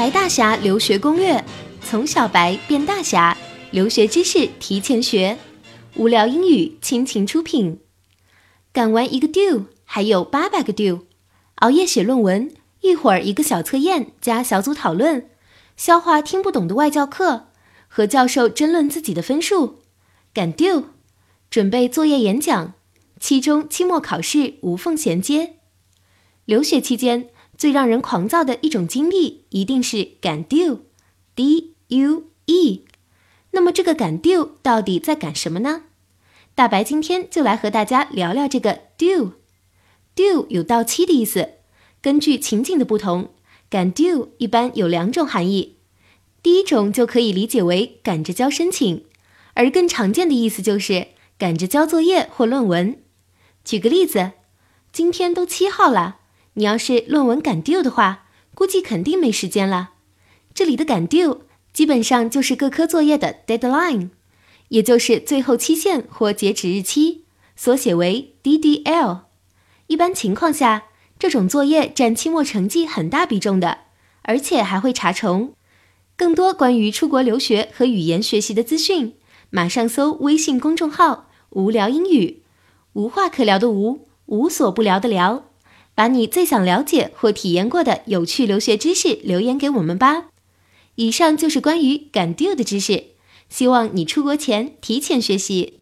白大侠留学攻略，从小白变大侠，留学知识提前学。无聊英语倾情出品。赶完一个 do，还有八百个 do。熬夜写论文，一会儿一个小测验加小组讨论，消化听不懂的外教课，和教授争论自己的分数。赶 do，准备作业演讲，期中期末考试无缝衔接。留学期间最让人狂躁的一种经历，一定是赶 do，d u e。那么这个赶 do 到底在赶什么呢？大白今天就来和大家聊聊这个 do。do 有到期的意思，根据情景的不同，赶 do 一般有两种含义。第一种就可以理解为赶着交申请，而更常见的意思就是赶着交作业或论文。举个例子，今天都七号了。你要是论文赶 due 的话，估计肯定没时间了。这里的赶 due 基本上就是各科作业的 deadline，也就是最后期限或截止日期，缩写为 DDL。一般情况下，这种作业占期末成绩很大比重的，而且还会查重。更多关于出国留学和语言学习的资讯，马上搜微信公众号“无聊英语”，无话可聊的无，无所不聊的聊。把你最想了解或体验过的有趣留学知识留言给我们吧。以上就是关于赶 due 的知识，希望你出国前提前学习。